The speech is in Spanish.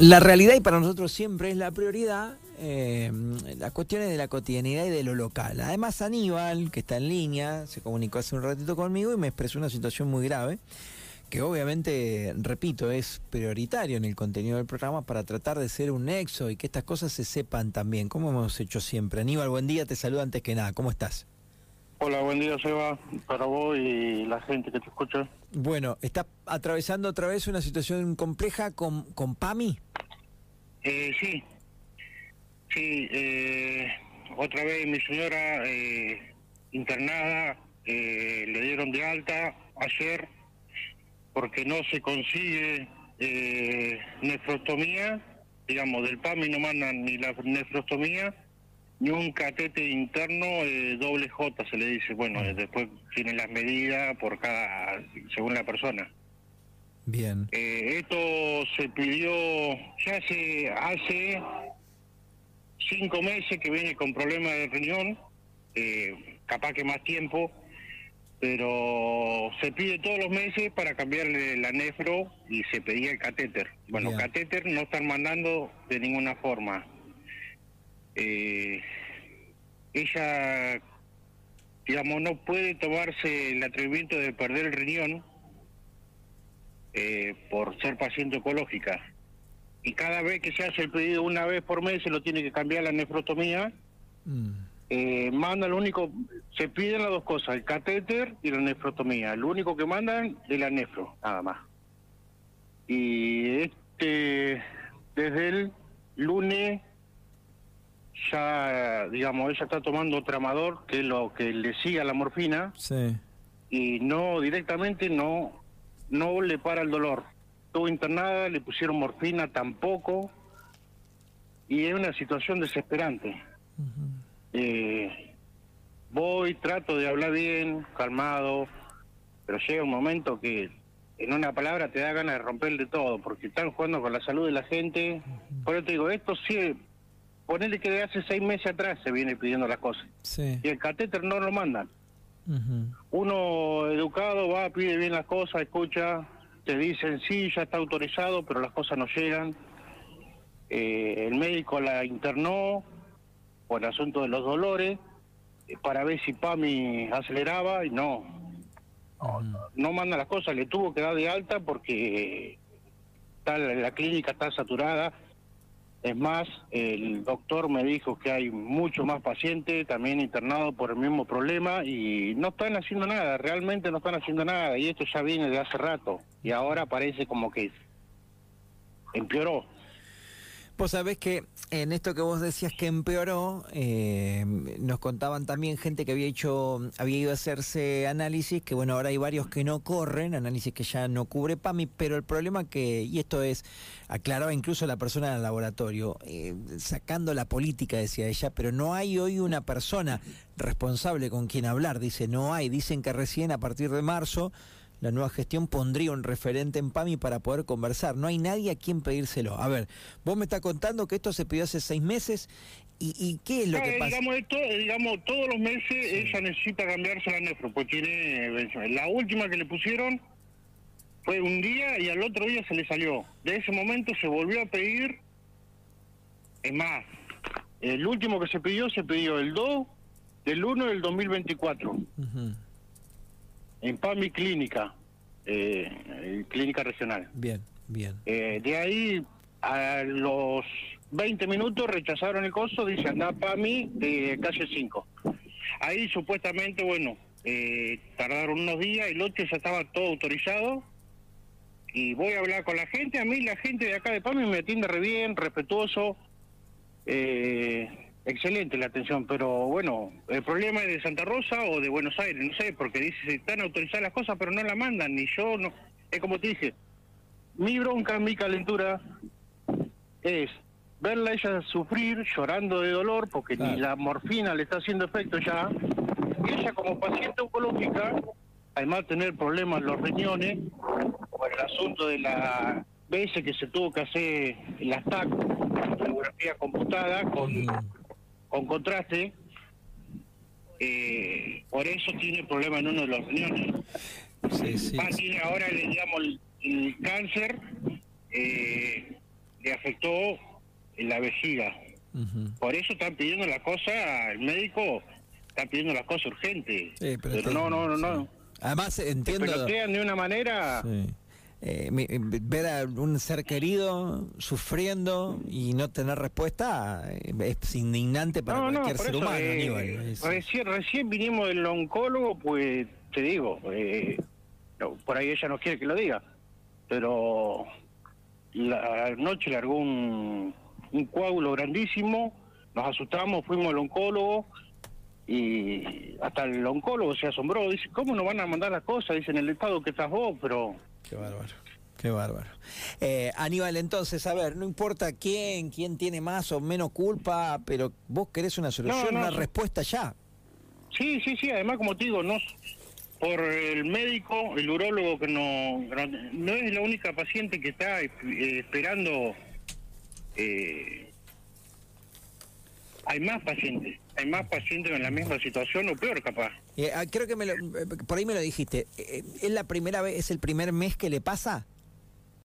La realidad y para nosotros siempre es la prioridad, eh, las cuestiones de la cotidianidad y de lo local. Además Aníbal, que está en línea, se comunicó hace un ratito conmigo y me expresó una situación muy grave, que obviamente, repito, es prioritario en el contenido del programa para tratar de ser un nexo y que estas cosas se sepan también, como hemos hecho siempre. Aníbal, buen día, te saludo antes que nada, ¿cómo estás? Hola, buen día, Seba, para vos y la gente que te escucha. Bueno, ¿estás atravesando otra vez una situación compleja con, con PAMI? Eh, sí, sí, eh, otra vez mi señora eh, internada, eh, le dieron de alta ayer porque no se consigue eh, nefrostomía, digamos, del PAMI no mandan ni la nefrostomía ni un catete interno eh, doble J se le dice. Bueno, eh, después tienen las medidas por cada, según la persona. Bien. Eh, esto se pidió ya hace, hace cinco meses que viene con problemas de riñón, eh, capaz que más tiempo, pero se pide todos los meses para cambiarle la nefro y se pedía el catéter. Bueno, Bien. catéter no están mandando de ninguna forma. Eh, ella, digamos, no puede tomarse el atrevimiento de perder el riñón eh, por ser paciente oncológica. Y cada vez que se hace el pedido una vez por mes se lo tiene que cambiar la nefrotomía. Mm. Eh, mandan lo único, se piden las dos cosas, el catéter y la nefrotomía. Lo único que mandan es la nefro, nada más. Y este, desde el lunes ya, digamos, ella está tomando tramador, que es lo que le sigue a la morfina Sí. y no directamente no no le para el dolor. Estuvo internada, le pusieron morfina tampoco y es una situación desesperante. Eh, voy, trato de hablar bien, calmado, pero llega un momento que en una palabra te da ganas de romperle todo, porque están jugando con la salud de la gente. Por eso te digo, esto sí, ponele que de hace seis meses atrás se viene pidiendo las cosas. Sí. Y el catéter no lo mandan uno educado va, pide bien las cosas, escucha, te dicen sí, ya está autorizado, pero las cosas no llegan. Eh, el médico la internó por el asunto de los dolores eh, para ver si PAMI aceleraba y no, no manda las cosas, le tuvo que dar de alta porque está, la clínica está saturada. Es más, el doctor me dijo que hay mucho más pacientes también internados por el mismo problema y no están haciendo nada, realmente no están haciendo nada y esto ya viene de hace rato y ahora parece como que empeoró. Vos sabés que en esto que vos decías que empeoró, eh, nos contaban también gente que había hecho, había ido a hacerse análisis, que bueno, ahora hay varios que no corren, análisis que ya no cubre PAMI, pero el problema que, y esto es, aclaraba incluso la persona del laboratorio, eh, sacando la política, decía ella, pero no hay hoy una persona responsable con quien hablar, dice, no hay, dicen que recién a partir de marzo la nueva gestión pondría un referente en PAMI para poder conversar. No hay nadie a quien pedírselo. A ver, vos me estás contando que esto se pidió hace seis meses y, y ¿qué es lo que pasa? digamos, esto, digamos, todos los meses Sí. ella necesita cambiarse la nefro, pues tiene... eh, La última que le pusieron fue un día y al otro día se le salió. De ese momento se volvió a pedir... Es más, el último que se pidió se pidió el 2 del 1 del 2024 Ujú, en PAMI Clínica, eh, eh, Clínica Regional. Bien, bien. Eh, de ahí a los 20 minutos rechazaron el coso, dice anda para mí de calle 5. Ahí supuestamente, bueno, eh, tardaron unos días, el 8 ya estaba todo autorizado. Y voy a hablar con la gente, a mí la gente de acá de PAMI me atiende re bien, respetuoso, eh, excelente la atención, pero bueno, el problema es de Santa Rosa o de Buenos Aires, no sé, porque dice que están autorizadas las cosas, pero no la mandan, ni yo, no, es como te dije, mi bronca, mi calentura es verla ella sufrir, llorando de dolor, porque Claro. ni la morfina le está haciendo efecto ya. Y ella como paciente oncológica, además de tener problemas en los riñones, por el asunto de la veces que se tuvo que hacer la TAC, tomografía computada, con, Ujú. Con contraste, eh, por eso tiene problema en uno de los riñones. Sí, sí. Ah, tiene ahora, le digamos, el, el cáncer, eh, le afectó la vejiga. Por eso están pidiendo la cosa, el médico está pidiendo la cosa urgente. pero, no, no, no, no. Además entiendo... de una manera... Eh, ver a un ser querido sufriendo y no tener respuesta eh, es indignante para cualquier ser humano. Eh, recién, recién vinimos del oncólogo, pues te digo, por ahí ella no quiere que lo diga, pero la noche largó un, un coágulo grandísimo, nos asustamos, fuimos al oncólogo y hasta el oncólogo se asombró, dice, ¿cómo nos van a mandar las cosas? Dice, en el estado que estás vos, pero Qué bárbaro. Qué bárbaro. Eh, Aníbal, entonces, a ver, no importa quién, quién tiene más o menos culpa, pero vos querés una solución, una respuesta ya. Sí, sí, sí, además, como te digo, no por el médico, el urólogo que no, no es la única paciente que está eh, esperando. Eh, hay más pacientes, hay más pacientes en la misma situación o peor capaz. Eh, ah, creo que me lo, por ahí me lo dijiste. ¿Es la primera vez, es el primer mes que le pasa?